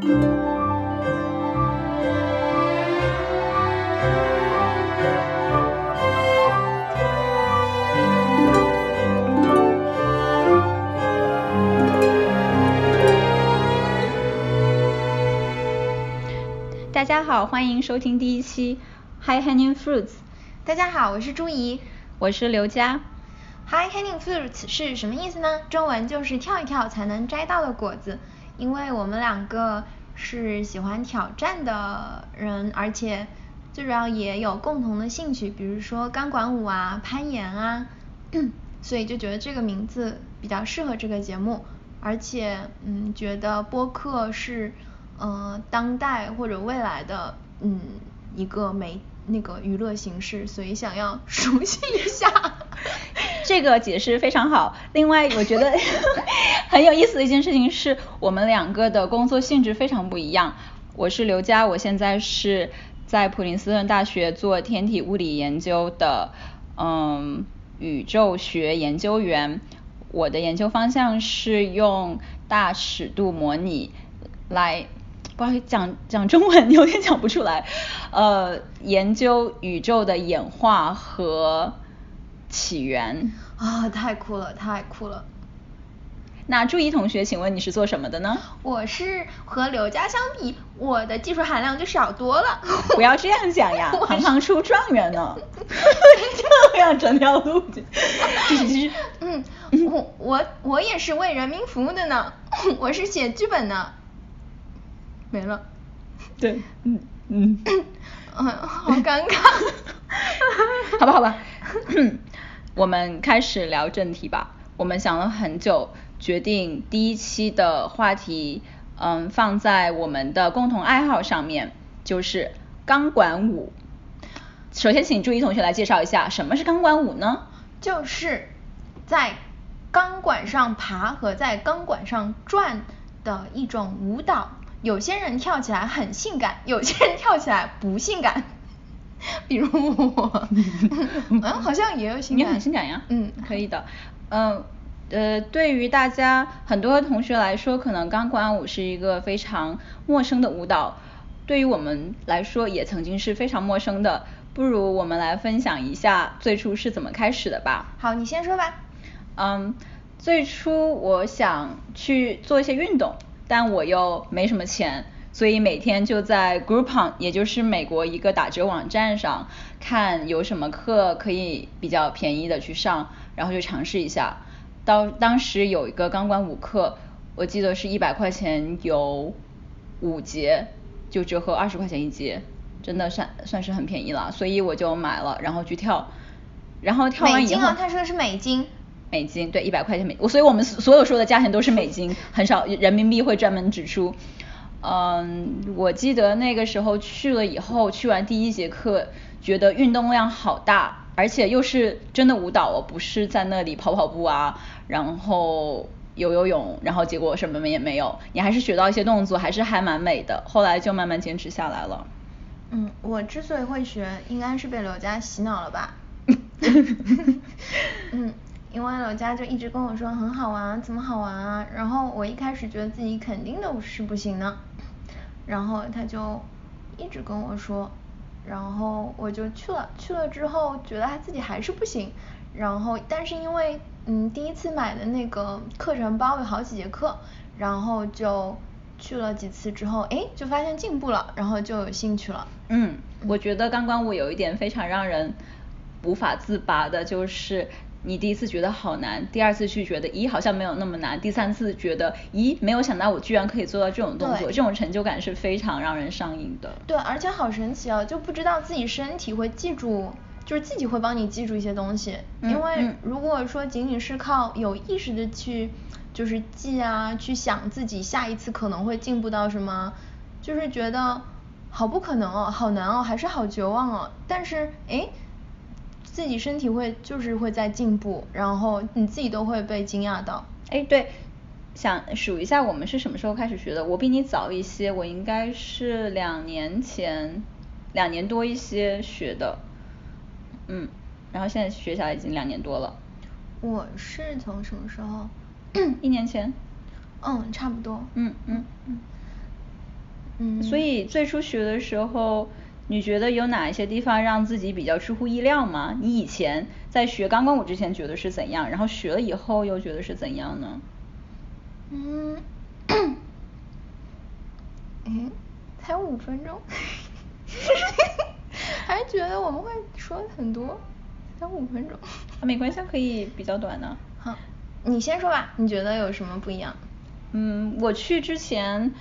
大家好，欢迎收听第一期 High Hanging Fruits。大家好，我是朱怡，我是刘佳。High Hanging Fruits 是什么意思呢？中文就是跳一跳才能摘到的果子。因为我们两个是喜欢挑战的人，而且最主要也有共同的兴趣，比如说钢管舞啊、攀岩啊，所以就觉得这个名字比较适合这个节目。而且，嗯，觉得播客是。嗯，当代或者未来的嗯一个媒那个娱乐形式，所以想要熟悉一下。这个解释非常好。另外，我觉得 很有意思的一件事情是我们两个的工作性质非常不一样。我是刘佳，我现在是在普林斯顿大学做天体物理研究的嗯宇宙学研究员。我的研究方向是用大尺度模拟来。不好意思，讲讲中文有点讲不出来。呃，研究宇宙的演化和起源。啊，太酷了，太酷了。那朱怡同学，请问你是做什么的呢？我是和刘佳相比，我的技术含量就少多了。不要这样讲呀，行行出状元呢。这样整条路。嗯，我我我也是为人民服务的呢，我是写剧本的。没了，对，嗯嗯，嗯，好尴尬，好吧好吧，我们开始聊正题吧。我们想了很久，决定第一期的话题，嗯，放在我们的共同爱好上面，就是钢管舞。首先，请朱怡同学来介绍一下什么是钢管舞呢？就是在钢管上爬和在钢管上转的一种舞蹈。有些人跳起来很性感，有些人跳起来不性感，比如我，嗯，好像也有性感，你很性感呀，嗯，可以的，嗯，呃，对于大家很多同学来说，可能钢管舞是一个非常陌生的舞蹈，对于我们来说也曾经是非常陌生的，不如我们来分享一下最初是怎么开始的吧。好，你先说吧。嗯，最初我想去做一些运动。但我又没什么钱，所以每天就在 Groupon，也就是美国一个打折网站上看有什么课可以比较便宜的去上，然后就尝试一下。到当时有一个钢管舞课，我记得是一百块钱有五节，就折合二十块钱一节，真的算算是很便宜了，所以我就买了，然后去跳。然后跳完以后。美金啊，他说的是美金。美金对一百块钱美，我所以我们所有说的价钱都是美金，很少人民币会专门指出。嗯，我记得那个时候去了以后，去完第一节课，觉得运动量好大，而且又是真的舞蹈，不是在那里跑跑步啊，然后游游泳，然后结果什么也没有，你还是学到一些动作，还是还蛮美的。后来就慢慢坚持下来了。嗯，我之所以会学，应该是被刘佳洗脑了吧。嗯。因为刘家就一直跟我说很好玩，怎么好玩啊？然后我一开始觉得自己肯定都是不行的，然后他就一直跟我说，然后我就去了，去了之后觉得他自己还是不行，然后但是因为嗯第一次买的那个课程包有好几节课，然后就去了几次之后，哎就发现进步了，然后就有兴趣了。嗯，我觉得钢管舞有一点非常让人无法自拔的就是。你第一次觉得好难，第二次去觉得咦好像没有那么难，第三次觉得咦没有想到我居然可以做到这种动作，这种成就感是非常让人上瘾的。对，而且好神奇哦，就不知道自己身体会记住，就是自己会帮你记住一些东西。因为如果说仅仅是靠有意识的去就是记啊，去想自己下一次可能会进步到什么，就是觉得好不可能哦，好难哦，还是好绝望哦。但是哎。自己身体会就是会在进步，然后你自己都会被惊讶到。哎，对，想数一下我们是什么时候开始学的？我比你早一些，我应该是两年前，两年多一些学的。嗯，然后现在学下来已经两年多了。我是从什么时候？一年前。嗯，差不多。嗯嗯嗯。嗯所以最初学的时候，你觉得有哪一些地方让自己比较出乎意料吗？你以前在学钢管舞之前觉得是怎样，然后学了以后又觉得是怎样呢？嗯，嗯，才五分钟，还觉得我们会说很多，才五分钟。啊，没关系，可以比较短的。好，你先说吧，你觉得有什么不一样？嗯，我去之前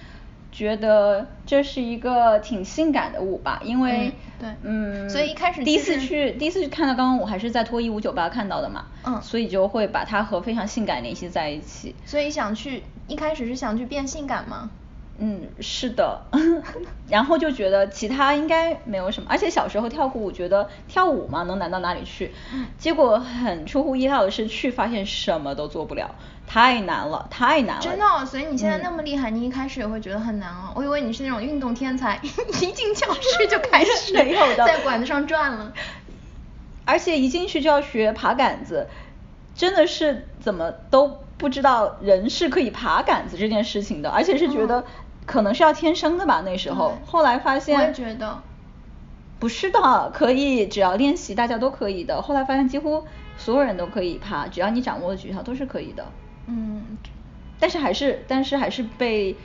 觉得这是一个挺性感的舞吧，因为嗯对嗯，所以一开始第一次去第一次去看到钢管舞还是在脱衣舞酒吧看到的嘛，嗯所以就会把它和非常性感联系在一起。所以想去，一开始是想去变性感吗？嗯，是的，然后就觉得其他应该没有什么，而且小时候跳过舞，觉得跳舞嘛能难到哪里去，嗯结果很出乎意料的是去发现什么都做不了，太难了，太难了。真的哦、所以你现在嗯那么厉害，你一开始也会觉得很难哦。我以为你是那种运动天才，一进教室就开始 没有的在管子上转了。而且一进去就要学爬杆子，真的是怎么都不知道人是可以爬杆子这件事情的，而且是觉得嗯可能是要天生的吧那时候，后来发现我也觉得，不是的，可以只要练习大家都可以的，后来发现几乎所有人都可以爬，只要你掌握了诀窍都是可以的。嗯，但是还是但是还是被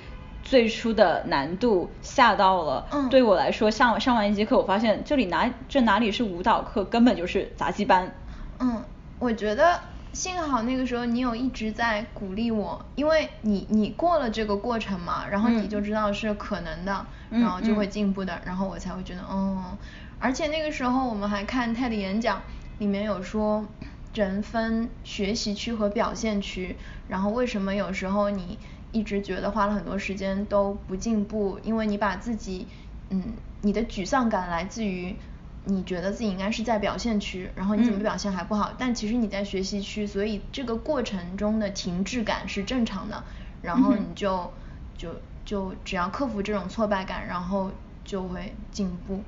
最初的难度吓到了。嗯对我来说，上上完一节课，我发现这里哪这哪里是舞蹈课，根本就是杂技班。嗯，我觉得幸好那个时候你有一直在鼓励我，因为你你过了这个过程嘛，然后你嗯就知道是可能的，嗯然后就会嗯进步的，然后我才会觉得哦，而且那个时候我们还看 TED 演讲，里面有说人分学习区和表现区，然后为什么有时候你一直觉得花了很多时间都不进步，因为你把自己嗯你的沮丧感来自于。你觉得自己应该是在表现区，然后你怎么嗯表现还不好，但其实你在学习区，所以这个过程中的停滞感是正常的，然后你就就就只要克服这种挫败感，然后就会进步，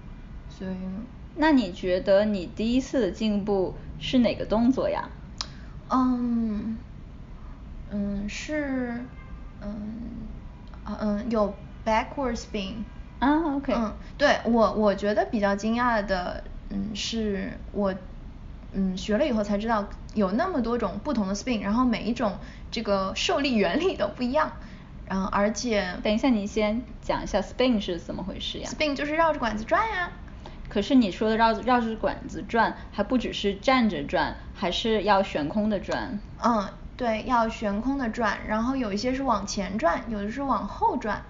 所以那你觉得你第一次的进步是哪个动作呀？嗯嗯是嗯啊嗯有 backward spin。啊，OK，嗯，对我我觉得比较惊讶的，嗯，是我嗯学了以后才知道有那么多种不同的 spin，然后每一种这个受力原理都不一样，然后而且等一下，你先讲一下 spin 是怎么回事呀 spin 就是绕着管子转呀。可是你说的绕绕着管子转，还不只是站着转，还是要悬空的转。嗯，对，要悬空的转，然后有一些是往前转，有的是往后转，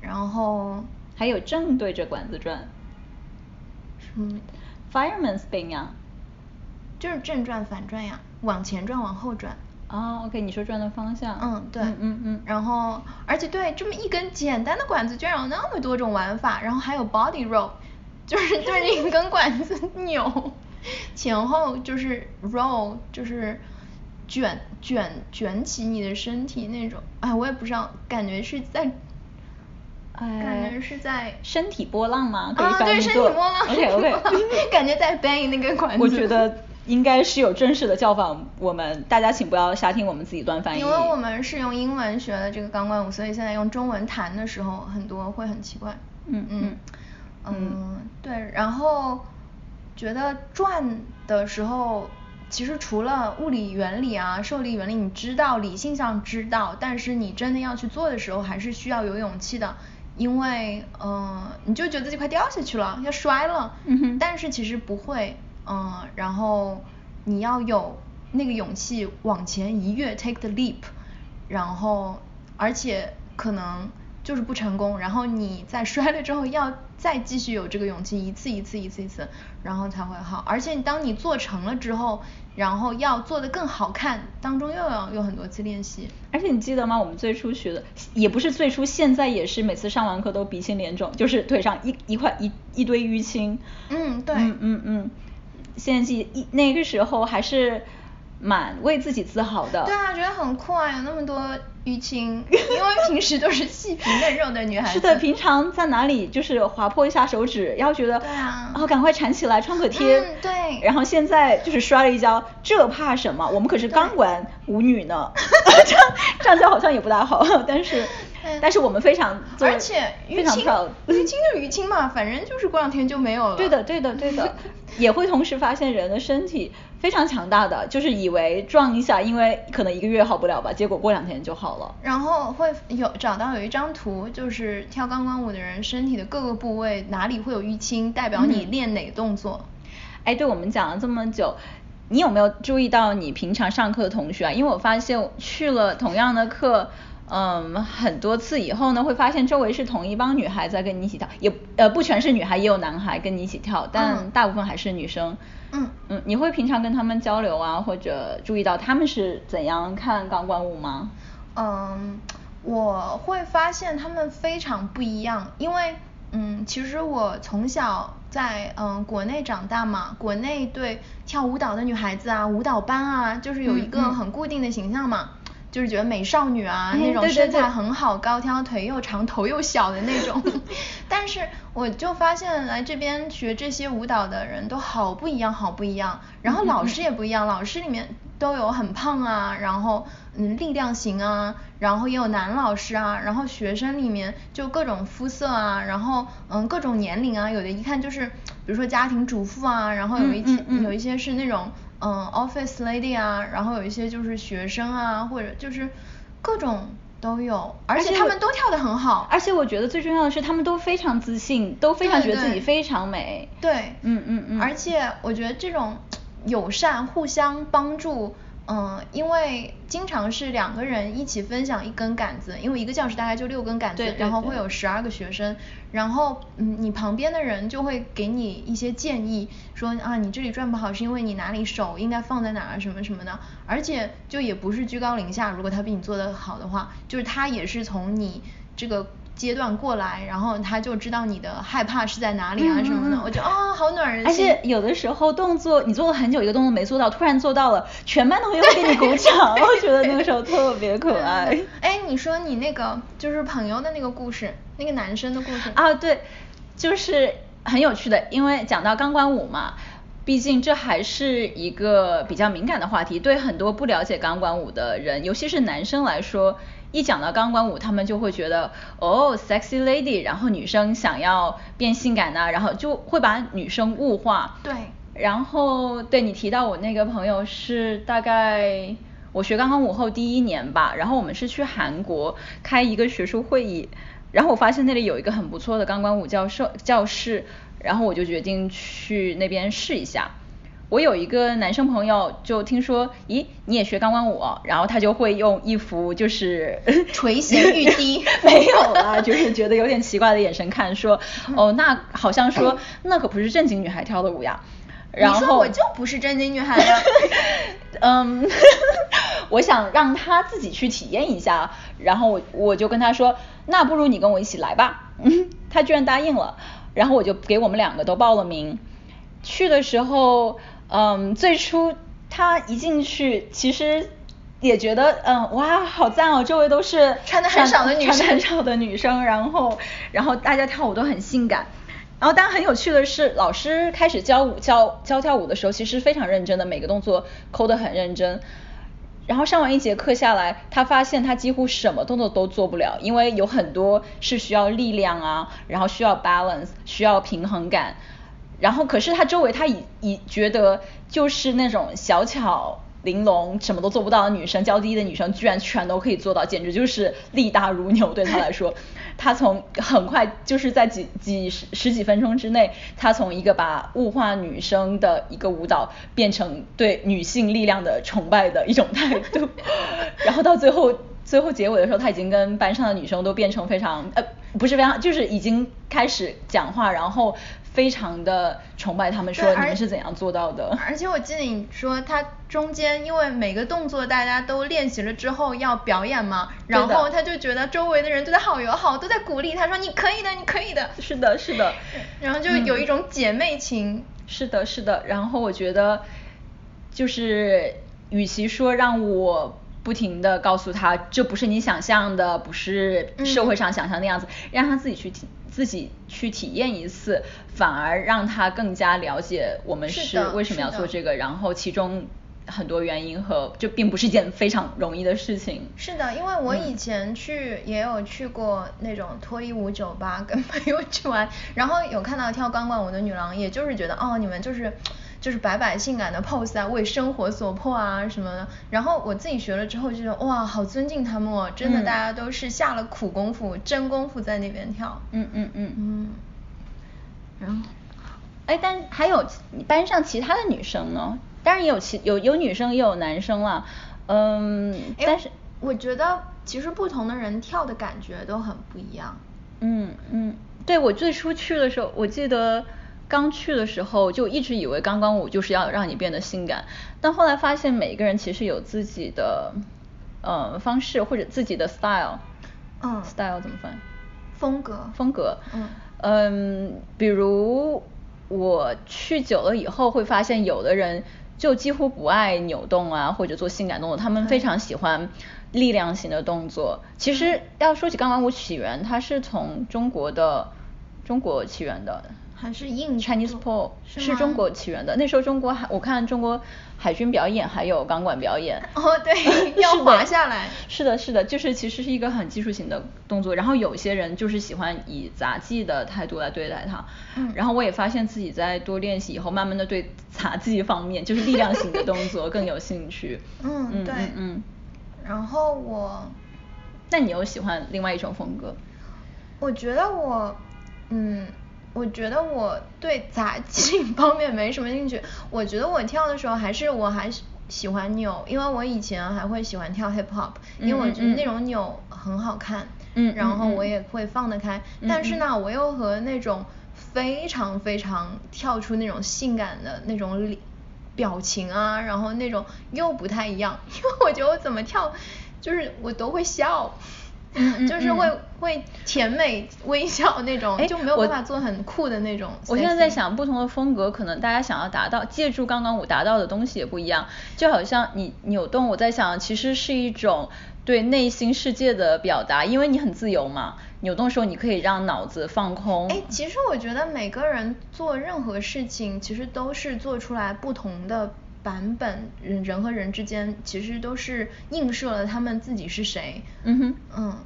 然后还有正对着管子转嗯，，fireman spin 呀。就是正转反转呀，往前转往后转。哦，OK，你说转的方向。嗯，对，嗯嗯嗯。然后，而且对这么一根简单的管子，居然有那么多种玩法，然后还有 body roll，就是对着一根管子扭，前后就是 roll，就是卷卷卷起你的身体那种，哎，我也不知道，感觉是在。感觉是在身体波浪吗？可以啊，对，身体波浪 OK OK，感觉在 bang 那个管子。我觉得应该是有正式的叫法，我们大家请不要瞎听我们自己乱翻译。因为我们是用英文学的这个钢管舞，所以现在用中文弹的时候，很多会很奇怪。嗯嗯嗯嗯，对，然后觉得转的时候，其实除了物理原理啊、受力原理，你知道理性上知道，但是你真的要去做的时候，还是需要有勇气的。因为，嗯、你就觉得自己快掉下去了，要摔了，嗯但是其实不会，嗯、然后你要有那个勇气往前一跃，take the leap，然后而且可能就是不成功，然后你在摔了之后要再继续有这个勇气，一次一次一次一次，然后才会好。而且当你做成了之后，然后要做的更好看，当中又要有很多次练习。而且你记得吗？我们最初学的也不是最初，现在也是每次上完课都鼻青脸肿，就是腿上一一块一一堆淤青。嗯对嗯嗯嗯，现在记一那个时候还是蛮为自己自豪的。对啊，觉得很酷啊，有那么多淤青，因为平时都是细皮嫩肉的女孩子。是的，平常在哪里就是划破一下手指，然后觉得对啊哦赶快缠起来创可贴。嗯对然后现在就是摔了一跤，这怕什么？我们可是钢管舞女呢，这样这样跤好像也不大好，但是但是我们非常而且非常 proud，淤青就淤青嘛，反正就是过两天就没有了。对的，对的，对的，也会同时发现人的身体非常强大的，就是以为撞一下，因为可能一个月好不了吧，结果过两天就好了。然后会有找到有一张图，就是跳钢管舞的人身体的各个部位哪里会有淤青，代表你练哪个动作。哎，对我们讲了这么久。你有没有注意到你平常上课的同学啊？因为我发现去了同样的课，嗯，很多次以后呢，会发现周围是同一帮女孩在跟你一起跳，也呃不全是女孩，也有男孩跟你一起跳，但大部分还是女生。嗯嗯，你会平常跟他们交流啊，或者注意到他们是怎样看钢管舞吗？嗯，我会发现他们非常不一样，因为嗯，其实我从小。在嗯国内长大嘛，国内对跳舞蹈的女孩子啊，舞蹈班啊，就是有一个很固定的形象嘛，就是觉得美少女啊，那种身材很好，高挑，腿又长，头又小的那种。但是我就发现来这边学这些舞蹈的人都好不一样，好不一样。然后老师也不一样，老师里面都有很胖啊，然后嗯力量型啊。然后也有男老师啊，然后学生里面就各种肤色啊，然后嗯各种年龄啊，有的一看就是，比如说家庭主妇啊，然后有一些有一些是那种嗯 office lady 啊，然后有一些就是学生啊，或者就是各种都有，而且他们都跳得很好，而且我觉得最重要的是他们都非常自信，都非常觉得自己非常美，对，嗯嗯嗯，而且我觉得这种友善互相帮助。嗯，因为经常是两个人一起分享一根杆子，因为一个教室大概就六根杆子，然后会有十二个学生，然后嗯，你旁边的人就会给你一些建议，说啊你这里转不好是因为你哪里手应该放在哪儿什么什么的，而且就也不是居高临下，如果他比你做得好的话，就是他也是从你这个。阶段过来，然后他就知道你的害怕是在哪里啊什么的，我觉得啊好暖人心。而且有的时候动作你做了很久一个动作没做到，突然做到了，全班同学会给你鼓掌，我觉得那个时候特别可爱。哎，你说你那个就是朋友的那个故事，那个男生的故事啊，对，就是很有趣的，因为讲到钢管舞嘛，毕竟这还是一个比较敏感的话题，对很多不了解钢管舞的人，尤其是男生来说。一讲到钢管舞，他们就会觉得哦，sexy lady，然后女生想要变性感呐，然后就会把女生物化。对。然后对你提到我那个朋友是大概我学钢管舞后第一年吧，然后我们是去韩国开一个学术会议，然后我发现那里有一个很不错的钢管舞教授教室，然后我就决定去那边试一下。我有一个男生朋友，就听说，咦，你也学钢管舞，然后他就会用一副就是 垂涎欲滴，没有啦，就是觉得有点奇怪的眼神看，说，哦，那好像说那可不是正经女孩跳的舞呀。然后你说我就不是正经女孩呀。嗯，我想让他自己去体验一下，然后我我就跟他说，那不如你跟我一起来吧。嗯，他居然答应了，然后我就给我们两个都报了名。去的时候。嗯，最初他一进去，其实也觉得，嗯，哇，好赞哦，周围都是穿的很少的女生，穿的很少的女生，然后，然后大家跳舞都很性感，然后，但很有趣的是，老师开始教舞教教跳舞的时候，其实非常认真的，每个动作抠得很认真，然后上完一节课下来，他发现他几乎什么动作都做不了，因为有很多是需要力量啊，然后需要 balance，需要平衡感。然后，可是他周围，他已已觉得就是那种小巧玲珑、什么都做不到的女生，娇滴滴的女生，居然全都可以做到，简直就是力大如牛。对他来说，他从很快就是在几几十十几分钟之内，他从一个把物化女生的一个舞蹈，变成对女性力量的崇拜的一种态度。然后到最后，最后结尾的时候，他已经跟班上的女生都变成非常呃，不是非常，就是已经开始讲话，然后。非常的崇拜他们，说你们是怎样做到的？而且我记得你说他中间，因为每个动作大家都练习了之后要表演嘛，然后他就觉得周围的人对他好友好，都在鼓励他说你可以的，你可以的。是的，是的。然后就有一种姐妹情。是的，是的。然后我觉得，就是与其说让我不停的告诉他这不是你想象的，不是社会上想象的样子，让他自己去听。自己去体验一次，反而让他更加了解我们是为什么要做这个，然后其中很多原因和就并不是一件非常容易的事情。是的，因为我以前去也有去过那种脱衣舞酒吧，跟朋友去玩，然后有看到跳钢管舞的女郎，也就是觉得哦，你们就是就是摆摆性感的 pose 啊，为生活所迫啊什么的。然后我自己学了之后就觉得哇，好尊敬他们哦，真的大家都是下了苦功夫、真功夫在那边跳。嗯嗯嗯。嗯。然后，哎，但还有班上其他的女生呢？当然也有其有有女生也有男生了，嗯，但是我觉得其实不同的人跳的感觉都很不一样。嗯嗯，对我最初去的时候，我记得刚去的时候就一直以为钢管舞就是要让你变得性感，但后来发现每一个人其实有自己的呃方式或者自己的 style。嗯。style 怎么翻？风格。风格。嗯。嗯，比如我去久了以后会发现有的人。就几乎不爱扭动啊，或者做性感动作，他们非常喜欢力量型的动作。其实要说起钢管舞起源，它是从中国的中国起源的。还是印 Chinese pole 是中国起源的。那时候中国海，我看中国海军表演还有钢管表演。哦，对，要滑下来。是的，是的，就是其实是一个很技术型的动作。然后有些人就是喜欢以杂技的态度来对待它。嗯。然后我也发现自己在多练习以后，慢慢的对杂技方面，就是力量型的动作 更有兴趣。嗯，对，嗯。然后我，那你又喜欢另外一种风格？我觉得我，嗯。我觉得我对杂技方面没什么兴趣。我觉得我跳的时候还是我还是喜欢扭，因为我以前还会喜欢跳 hip hop，因为我觉得那种扭很好看，然后我也会放得开。但是呢，我又和那种非常非常跳出那种性感的那种表情啊，然后那种又不太一样，因为我觉得我怎么跳，就是我都会笑。就是会会甜美微笑那种，就没有办法做很酷的那种。我现在在想，不同的风格可能大家想要达到借助刚刚我达到的东西也不一样。就好像你扭动，我在想，其实是一种对内心世界的表达，因为你很自由嘛。扭动的时候，你可以让脑子放空。哎，其实我觉得每个人做任何事情，其实都是做出来不同的。版本人人和人之间其实都是映射了他们自己是谁。嗯哼，嗯，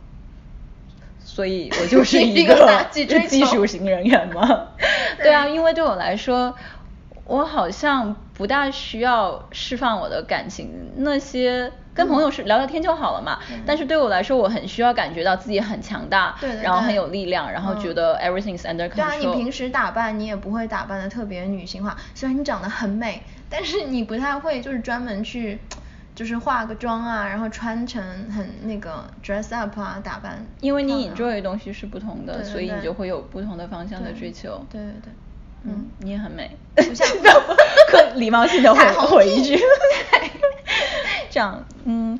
所以我就是 一个 技术型人员嘛。对啊，因为对我来说，我好像不大需要释放我的感情，那些跟朋友是聊聊天就好了嘛。但是对我来说，我很需要感觉到自己很强大，然后很有力量，然后觉得 everything is under control。对啊，你平时打扮你也不会打扮的特别女性化，虽然你长得很美。但是你不太会，就是专门去，就是化个妆啊，然后穿成很那个 dress up 啊，打扮。因为你 enjoy 的东西是不同的，所以你就会有不同的方向的追求。对对对，嗯，你也很美。不像，可礼貌性的回回一句。这样，嗯，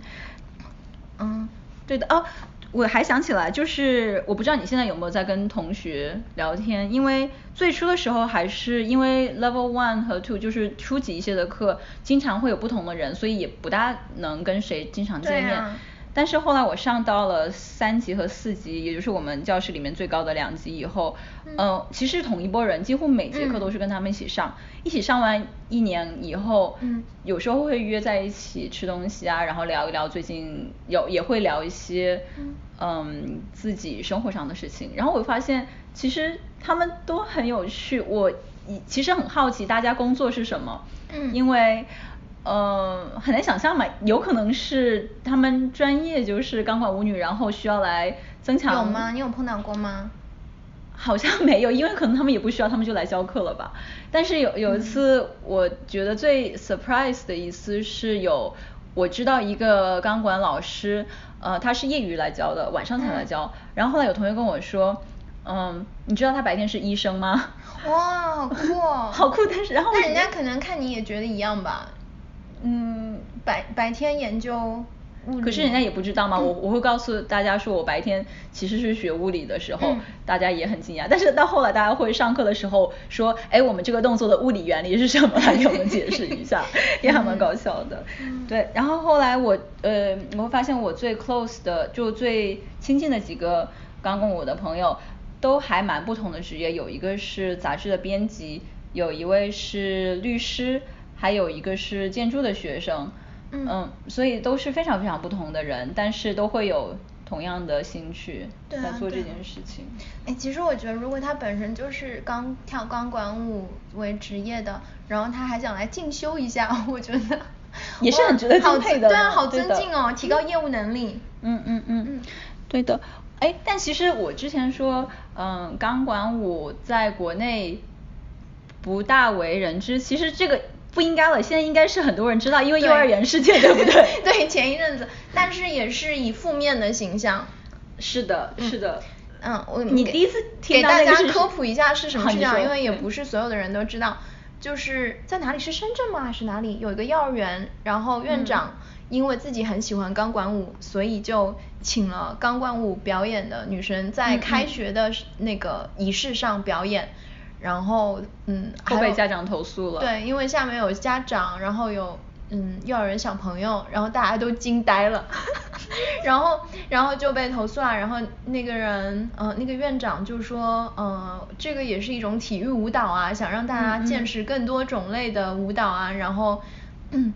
嗯，对的哦。我还想起来，就是我不知道你现在有没有在跟同学聊天，因为最初的时候还是因为 level one 和 two 就是初级一些的课，经常会有不同的人，所以也不大能跟谁经常见面。但是后来我上到了三级和四级，也就是我们教室里面最高的两级以后，嗯，其实同一波人，几乎每节课都是跟他们一起上，一起上完一年以后，嗯，有时候会约在一起吃东西啊，然后聊一聊最近有也会聊一些，嗯，自己生活上的事情，然后我发现其实他们都很有趣，我其实很好奇大家工作是什么，嗯，因为。呃，很难想象嘛，有可能是他们专业就是钢管舞女，然后需要来增强。有吗？你有碰到过吗？好像没有，因为可能他们也不需要，他们就来教课了吧。但是有有一次，我觉得最 surprise 的一次是有，我知道一个钢管老师，呃，他是业余来教的，晚上才来教。然后后来有同学跟我说，嗯，你知道他白天是医生吗？哇，好酷哦！好酷，但是然后。那人家可能看你也觉得一样吧。嗯，白白天研究物理，可是人家也不知道嘛。我我会告诉大家说我白天其实是学物理的时候，大家也很惊讶。但是到后来大家会上课的时候说，哎，我们这个动作的物理原理是什么？来给我们解释一下，也还蛮搞笑的。对，然后后来我呃，我会发现我最 close 的就最亲近的几个刚跟我的朋友，都还蛮不同的职业。有一个是杂志的编辑，有一位是律师。还有一个是建筑的学生，嗯所以都是非常非常不同的人，但是都会有同样的兴趣在做这件事情。哎，其实我觉得，如果他本身就是刚跳钢管舞为职业的，然后他还想来进修一下，我觉得 也是很值得好敬佩的对啊，好尊敬哦，提高业务能力。嗯嗯嗯嗯，对的。哎，但其实我之前说，嗯，钢管舞在国内不大为人知，其实这个不应该了，现在应该是很多人知道，因为幼儿园事件，对不对？对，前一阵子，但是也是以负面的形象。是的，是的。嗯，我你第一次听给大家科普一下是什么事情因为也不是所有的人都知道。就是在哪里是深圳吗？还是哪里有一个幼儿园，然后院长嗯因为自己很喜欢钢管舞，所以就请了钢管舞表演的女生在嗯开嗯学的那个仪式上表演，然后嗯，还被家长投诉了对，因为下面有家长，然后有嗯幼儿园小朋友，然后大家都惊呆了，然后然后就被投诉了，然后那个人呃那个院长就说呃这个也是一种体育舞蹈啊，想让大家嗯嗯见识更多种类的舞蹈啊，然后嗯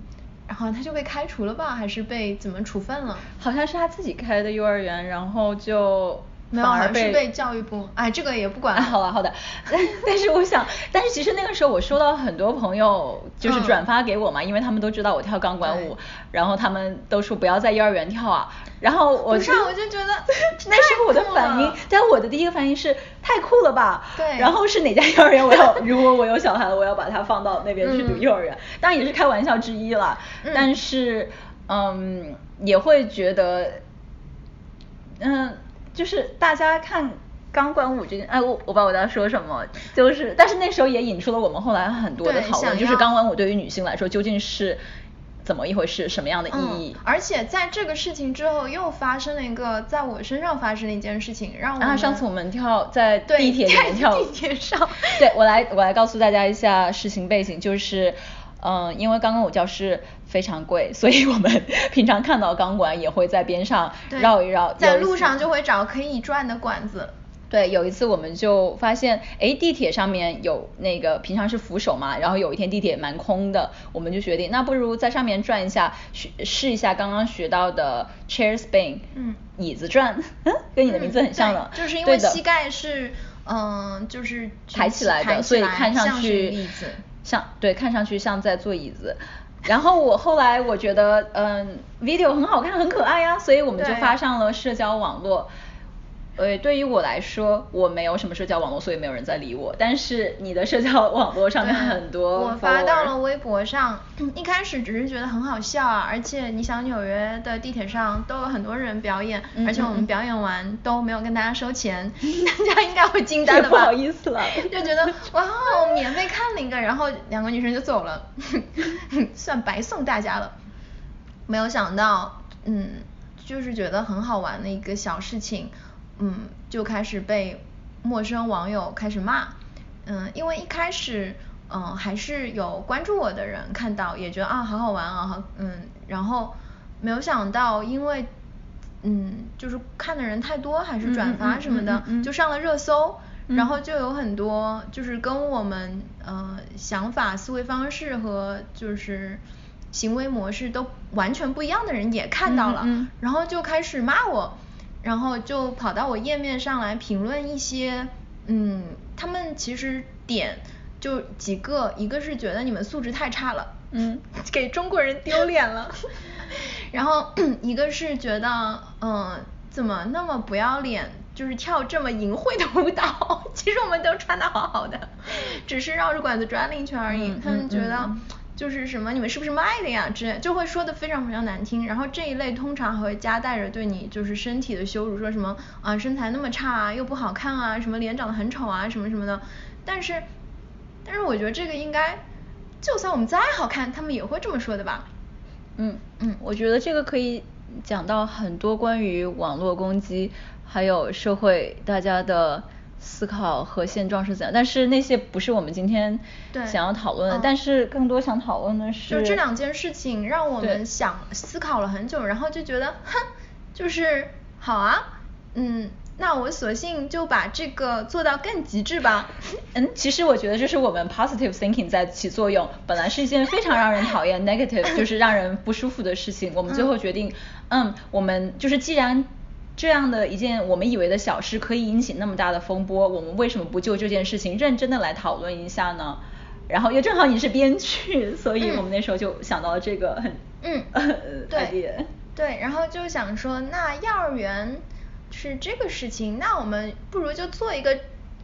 然后他就被开除了吧，还是被怎么处分了？好像是他自己开的幼儿园，然后就没有，反而是被教育部，哎，这个也不管。好了好的，但 但是我想，但是其实那个时候我收到很多朋友就是嗯。转发给我嘛，因为他们都知道我跳钢管舞，然后他们都说不要在幼儿园跳啊，然后我不是啊我就觉得 那时候我的反应了，但我的第一个反应是太酷了吧，对。然后是哪家幼儿园？我要如果我有小孩了，我要把他放到那边去读嗯幼儿园，当然也是开玩笑之一啦，嗯。但是嗯也会觉得嗯，就是大家看钢管舞这件，哎，我我不知道我在说什么，就是，但是那时候也引出了我们后来很多的对讨论，就是钢管舞对于女性来说究竟是怎么一回事，什么样的意义嗯？而且在这个事情之后，又发生了一个在我身上发生的一件事情，让我啊上次我们跳在地铁里面跳，地铁上对我来我来告诉大家一下事情背景，就是。嗯，因为钢管舞教室非常贵，所以我们平常看到钢管也会在边上绕一绕。在路上就会找可以转的管子。对，有一次我们就发现，哎，地铁上面有那个平常是扶手嘛，然后有一天地铁蛮空的，我们就决定，那不如在上面转一下，学试一下刚刚学到的 chair spin，嗯椅子转，嗯，跟你的名字很像了，对就是因为膝盖是嗯，就是抬起来的，所以看上去椅子。像对，看上去像在坐椅子。然后我后来我觉得，嗯，video 很好看，很可爱呀，所以我们就发上了社交网络。呃，对于我来说，我没有什么社交网络，所以没有人在理我。但是你的社交网络上面很多我发到了微博上，一开始只是觉得很好笑啊，而且你想纽约的地铁上都有很多人表演，嗯而且我们表演完都没有跟大家收钱，大家应该会惊呆的吧？不好意思了 就觉得哇，哦免费看了一个，然后两个女生就走了，算白送大家了。没有想到，嗯，就是觉得很好玩的一个小事情，嗯，就开始被陌生网友开始骂，嗯，因为一开始，嗯，还是有关注我的人看到，也觉得啊好好玩啊，好，嗯，然后没有想到，因为，嗯，就是看的人太多，还是转嗯嗯嗯发什么的，嗯嗯嗯就上了热搜。嗯然后就有很多就是跟我们呃想法、思维方式和就是行为模式都完全不一样的人也看到了，嗯嗯嗯然后就开始骂我，然后就跑到我页面上来评论一些，嗯，他们其实点就几个，一个是觉得你们素质太差了，嗯，给中国人丢脸了，然后 一个是觉得，嗯，怎么那么不要脸，就是跳这么淫秽的舞蹈，其实我们都穿的好好的，只是绕着管子转了一圈而已，嗯他们觉得。嗯嗯就是什么你们是不是卖的呀之类，就会说的非常非常难听。然后这一类通常还会夹带着对你就是身体的羞辱，说什么啊身材那么差啊，又不好看啊，什么脸长得很丑啊，什么什么的。但是，但是我觉得这个应该，就算我们再好看，他们也会这么说的吧？嗯嗯我觉得这个可以讲到很多关于网络攻击，还有社会大家的思考和现状是怎样，但是那些不是我们今天想要讨论的，嗯但是更多想讨论的是，就这两件事情让我们想思考了很久，然后就觉得，哼，就是好啊，嗯，那我索性就把这个做到更极致吧。嗯，其实我觉得这是我们 positive thinking 在起作用。本来是一件非常让人讨厌 negative，就是让人不舒服的事情，我们最后决定，嗯，我们就是既然这样的一件我们以为的小事可以引起那么大的风波，我们为什么不就这件事情认真的来讨论一下呢？然后又正好你是编剧，所以我们那时候就想到了这个很嗯 对对，然后就想说，那幼儿园是这个事情，那我们不如就做一个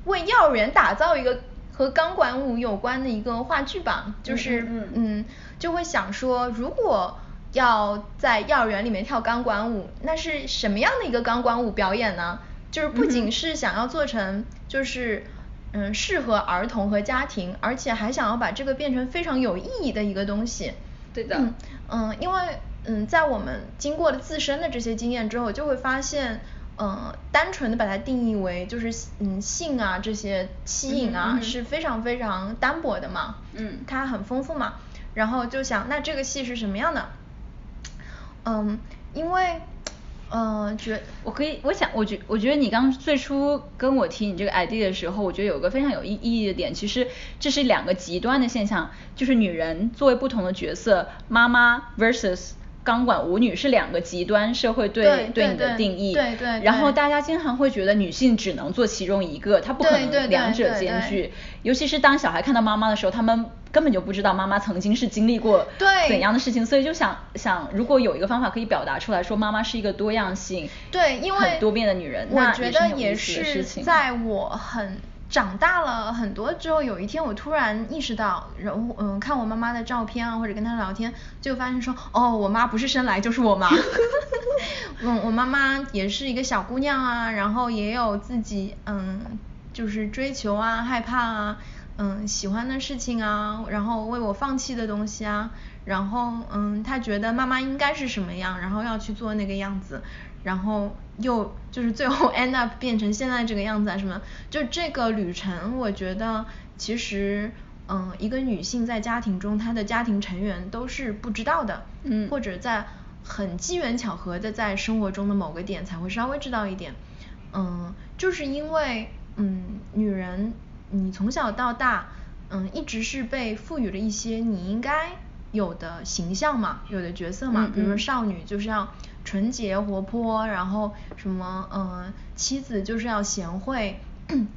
为幼儿园打造一个和钢管舞有关的一个话剧吧，就是嗯就会想说，如果要在幼儿园里面跳钢管舞，那是什么样的一个钢管舞表演呢？就是不仅是想要做成就是。嗯，适合儿童和家庭，而且还想要把这个变成非常有意义的一个东西。对的。嗯嗯，因为嗯，在我们经过了自身的这些经验之后，就会发现，嗯，单纯的把它定义为就是嗯性啊这些吸引啊是非常非常单薄的嘛。嗯。它很丰富嘛，然后就想那这个戏是什么样的？嗯，因为。嗯，觉我可以，我想，我觉我觉得你刚最初跟我提你这个 idea 的时候，我觉得有个非常有意意义的点，其实这是两个极端的现象，就是女人作为不同的角色，妈妈 versus。钢管舞女是两个极端社会对对你的定义，对对。然后大家经常会觉得女性只能做其中一个，她不可能两者兼具。尤其是当小孩看到妈妈的时候，他们根本就不知道妈妈曾经是经历过怎样的事情，所以就想想，如果有一个方法可以表达出来说妈妈是一个多样性、对，因为很多变的女人，我觉得也是在我很。长大了很多之后，有一天我突然意识到，然后嗯，看我妈妈的照片啊，或者跟她聊天，就发现说，哦，我妈不是生来就是我妈。嗯，我妈妈也是一个小姑娘啊，然后也有自己嗯，就是追求啊、害怕啊、嗯喜欢的事情啊，然后为我放弃的东西啊，然后嗯，他觉得妈妈应该是什么样，然后要去做那个样子。然后又就是最后 end up 变成现在这个样子啊什么，就这个旅程，我觉得其实，嗯，一个女性在家庭中，她的家庭成员都是不知道的，嗯，或者在很机缘巧合的在生活中的某个点才会稍微知道一点，嗯，就是因为，嗯，女人你从小到大，嗯，一直是被赋予了一些你应该有的形象嘛，有的角色嘛，比如说少女就是要。纯洁活泼，然后什么嗯，妻子就是要贤惠，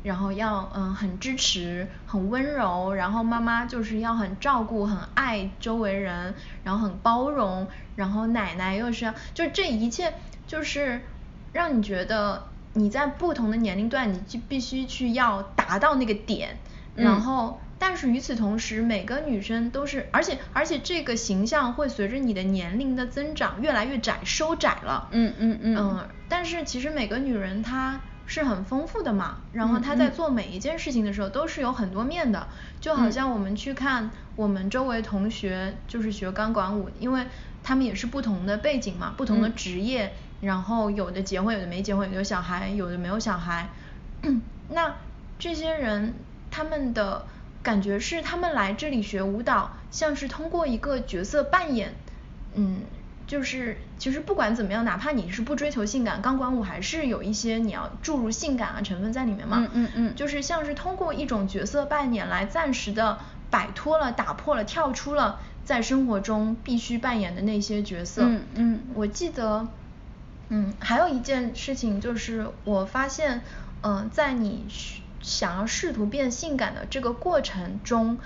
然后要嗯很支持，很温柔，然后妈妈就是要很照顾，很爱周围人，然后很包容，然后奶奶又是要，就这一切就是让你觉得你在不同的年龄段，你就必须去要达到那个点，然后。但是与此同时，每个女生都是，而且而且这个形象会随着你的年龄的增长越来越窄，收窄了。嗯嗯嗯。嗯，但是其实每个女人她是很丰富的嘛，然后她在做每一件事情的时候都是有很多面的，就好像我们去看我们周围同学就是学钢管舞，因为他们也是不同的背景嘛，不同的职业，然后有的结婚，有的没结婚，有的小孩，有的没有小孩。那这些人他们的。感觉是他们来这里学舞蹈，像是通过一个角色扮演，嗯，就是其实不管怎么样，哪怕你是不追求性感，钢管舞还是有一些你要注入性感啊成分在里面嘛，嗯嗯嗯，就是像是通过一种角色扮演来暂时的摆脱了、打破了、跳出了在生活中必须扮演的那些角色，嗯嗯，我记得，嗯，还有一件事情就是我发现，嗯，在你。想要试图变性感的这个过程中，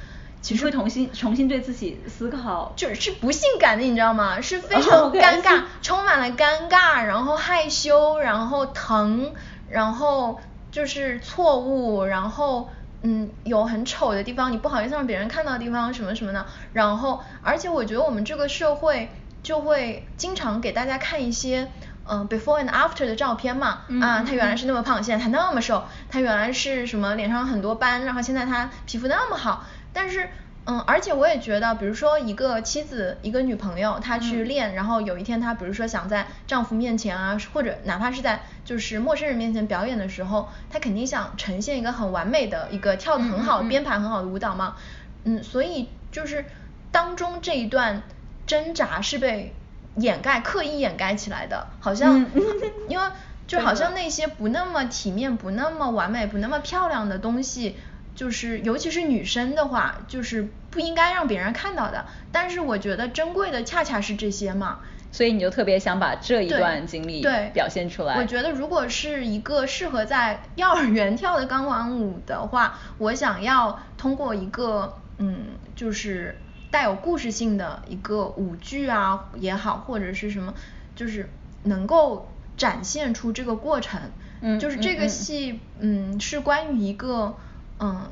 其实会重新重新对自己思考，就是不性感的，你知道吗？是非常尴尬，充满了尴尬，然后害羞，然后疼，然后就是错误，然后嗯有很丑的地方，你不好意思让别人看到的地方什么什么的，然后而且我觉得我们这个社会就会经常给大家看一些。嗯，before and after 的照片嘛，啊，他原来是那么胖，现在他那么瘦，他原来是什么脸上很多斑，然后现在他皮肤那么好，但是，嗯，而且我也觉得，比如说一个妻子，一个女朋友，她去练，然后有一天她比如说想在丈夫面前啊，或者哪怕是在就是陌生人面前表演的时候，她肯定想呈现一个很完美的一个跳得很好、编排很好的舞蹈嘛，嗯，所以就是当中这一段挣扎是被。掩盖刻意掩盖起来的，好像，因为 就好像那些不那么体面、不那么完美、不那么漂亮的东西，就是尤其是女生的话，就是不应该让别人看到的。但是我觉得珍贵的恰恰是这些嘛。所以你就特别想把这一段经历对表现出来。我觉得如果是一个适合在 幼儿园跳的钢管舞的话，我想要通过一个嗯，就是带有故事性的一个舞剧啊也好，或者是什么，就是能够展现出这个过程。嗯就是这个戏嗯是关于一个嗯，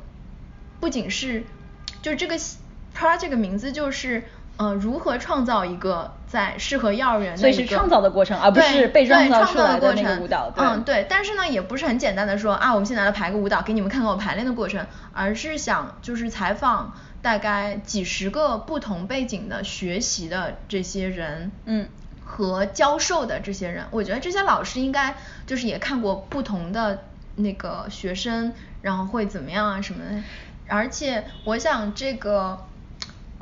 不仅是就是这个戏 project 名字就是呃如何创造一个在适合幼儿园的所以是创造的过程而不是被创造出来的过程那个舞蹈对。嗯对，但是呢也不是很简单的说啊我们现在来排个舞蹈给你们看看我排练的过程，而是想就是采访大概几十个不同背景的学习的这些人，嗯和教授的这些人，我觉得这些老师应该就是也看过不同的那个学生，然后会怎么样啊什么的。而且我想这个，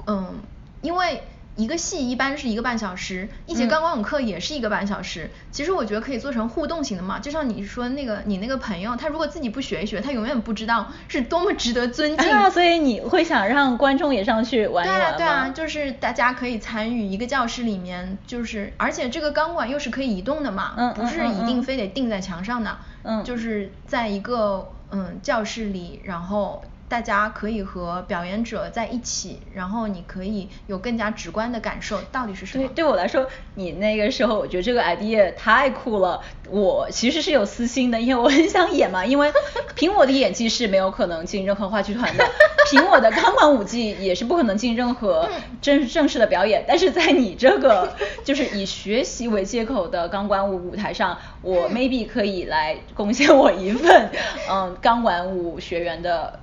嗯，因为一个戏一般是一个半小时，一节嗯钢管舞课也是一个半小时。其实我觉得可以做成互动型的嘛，就像你说那个你那个朋友，他如果自己不学一学，他永远不知道是多么值得尊敬。啊，所以你会想让观众也上去玩一对啊，对啊，就是大家可以参与一个教室里面，就是而且这个钢管又是可以移动的嘛，嗯不是一定非得钉在墙上的，嗯就是在一个嗯教室里，然后大家可以和表演者在一起，然后你可以有更加直观的感受到底是什么对，。对我来说，你那个时候我觉得这个 idea 太酷了。我其实是有私心的，因为我很想演嘛，因为凭我的演技是没有可能进任何话剧团的，凭我的钢管舞技也是不可能进任何正正式的表演。但是在你这个就是以学习为借口的钢管舞舞台上，我 maybe 可以来贡献我一份嗯钢管舞学员的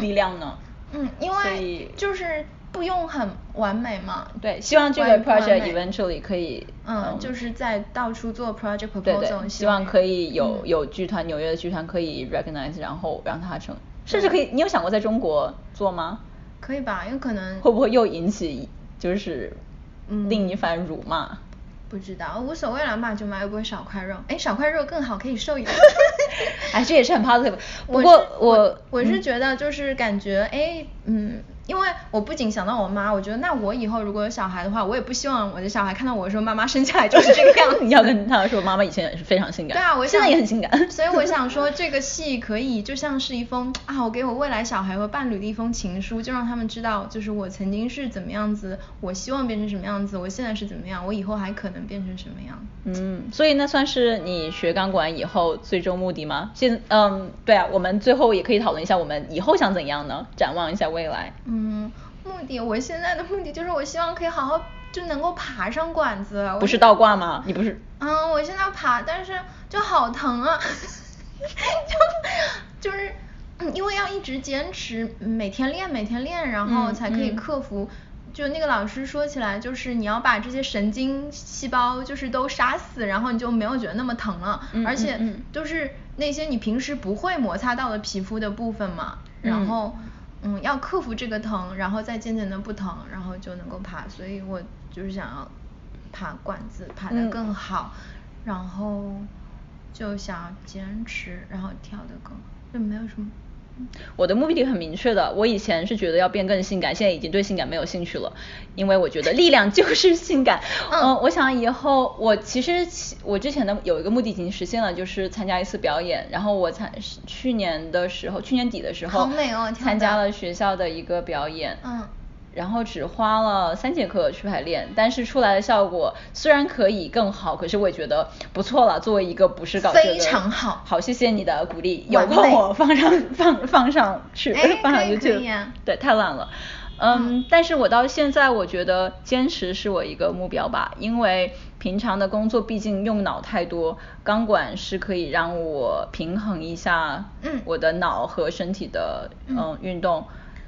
力量呢。嗯，因为就是不用很完美嘛。对，希望这个 project eventually 可以嗯，就是在到处做 project 对 proposal，对，希望可以有、嗯有剧团，纽约的剧团可以 recognize，然后让它成，甚至可以，你有想过在中国做吗？可以吧？有可能会不会又引起就是嗯另一番辱骂？不知道，无所谓了，骂就骂，又不会少块肉。哎，少块肉更好，可以瘦一点。哎，这也是很 positive。不我过是我我是嗯觉得就是感觉哎嗯，因为我不仅想到我妈，我觉得那我以后如果有小孩的话，我也不希望我的小孩看到我说，妈妈生下来就是这个样子。你要跟他说，妈妈以前也是非常性感，对啊，我现在也很性感。所以我想说，这个戏可以就像是一封啊，我给我未来小孩和伴侣的一封情书，就让他们知道，就是我曾经是怎么样子，我希望变成什么样子，我现在是怎么样，我以后还可能变成什么样。嗯，所以那算是你学钢管以后最终目的吗？现嗯，对啊，我们最后也可以讨论一下我们以后想怎样呢？展望一下未来。嗯，目的我现在的目的就是我希望可以好好就能够爬上管子。不是倒挂吗？你不是？嗯，我现在要爬，但是就好疼啊，就就是嗯因为要一直坚持，每天练，每天练，然后嗯才可以嗯克服。就那个老师说起来，就是你要把这些神经细胞就是都杀死，然后你就没有觉得那么疼了，嗯而且嗯嗯都是那些你平时不会摩擦到的皮肤的部分嘛，然嗯后嗯要克服这个疼，然后再渐渐的不疼，然后就能够爬，所以我就是想要爬管子爬得嗯更好，然后就想要坚持，然后跳得更好，就没有什么。我的目的很明确的，我以前是觉得要变更性感，现在已经对性感没有兴趣了，因为我觉得力量就是性感。嗯 呃我想以后我其实我之前的有一个目的已经实现了，就是参加一次表演，然后我参去年的时候，去年底的时候，好美哦参加了学校的一个表演。嗯然后只花了三节课去排练，但是出来的效果虽然可以更好，可是我也觉得不错了。作为一个不是搞这个，非常好好，谢谢你的鼓励，有空我放上放放上去，哎放上可以 YouTube，可以啊对，太烂了。嗯，但是我到现在我觉得坚持是我一个目标吧，因为平常的工作毕竟用脑太多，钢管是可以让我平衡一下嗯我的脑和身体的嗯嗯运动。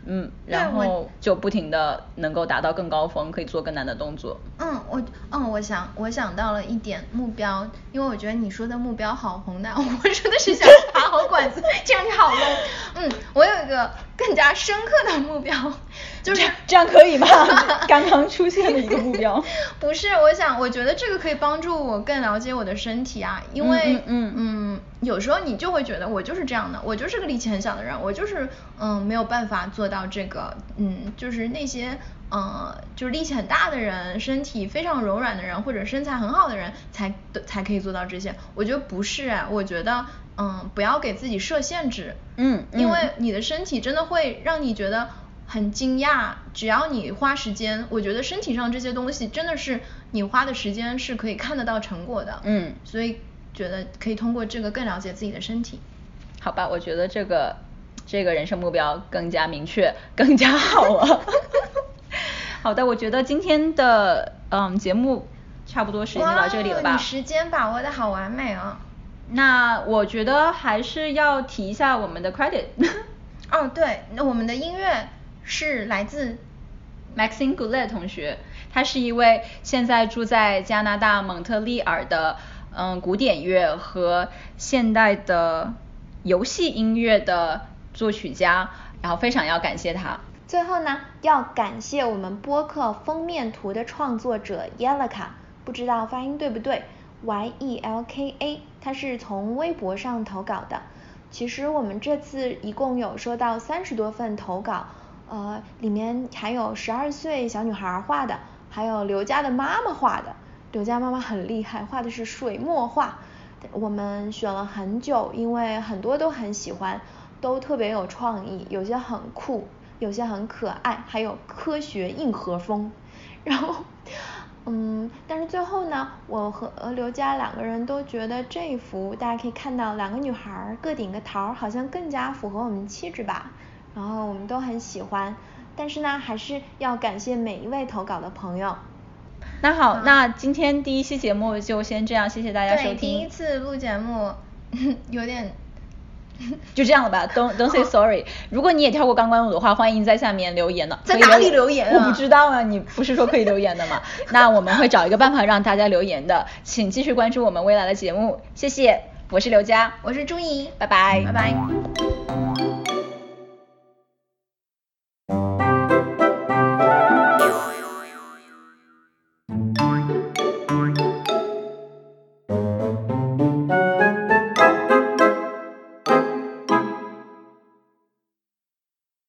嗯，然后就不停的能够达到更高峰，可以做更难的动作。嗯，我嗯，我想我想到了一点目标，因为我觉得你说的目标好宏大，我说的是想爬好管子，这样就好 low。嗯，我有一个更加深刻的目标，就是这样可以吗？刚刚出现的一个目标。不是，我想，我觉得这个可以帮助我更了解我的身体啊，因为嗯嗯嗯有时候你就会觉得我就是这样的，我就是个力气很小的人，我就是嗯没有办法做到这个，嗯，就是那些。呃，就是力气很大的人，身体非常柔软的人，或者身材很好的人，才才可以做到这些。我觉得不是啊，我觉得，嗯，不要给自己设限制。嗯因为你的身体真的会让你觉得很惊讶，只要你花时间，我觉得身体上这些东西真的是你花的时间是可以看得到成果的。嗯所以觉得可以通过这个更了解自己的身体。好吧，我觉得这个这个人生目标更加明确，更加好了。好的，我觉得今天的嗯节目差不多时间就到这里了吧？哇你时间把握的好完美哦！那我觉得还是要提一下我们的 credit。哦，对，那我们的音乐是来自 Maxine Goulet 同学，他是一位现在住在加拿大蒙特利尔的嗯古典乐和现代的游戏音乐的作曲家，然后非常要感谢他。最后呢，要感谢我们播客封面图的创作者 Yelka，不知道发音对不对，Y E L K A，他是从微博上投稿的。其实我们这次一共有收到三十多份投稿，呃，里面还有十二岁小女孩画的，还有刘佳的妈妈画的。刘佳妈妈很厉害，画的是水墨画。我们选了很久，因为很多都很喜欢，都特别有创意，有些很酷。有些很可爱，还有科学硬核风，然后，嗯，但是最后呢，我和刘佳两个人都觉得这一幅大家可以看到两个女孩各顶个桃，好像更加符合我们气质吧，然后我们都很喜欢，但是呢，还是要感谢每一位投稿的朋友。那好，那今天第一期节目就先这样，谢谢大家收听。对，第一次录节目 有点。就这样了吧，Don't Don't say sorry。如果你也跳过钢管舞的话，欢迎在下面留言呢。在哪里留言啊？我不知道啊，你不是说可以留言的吗？那我们会找一个办法让大家留言的，请继续关注我们未来的节目，谢谢。我是刘佳，我是朱怡，拜拜，拜拜。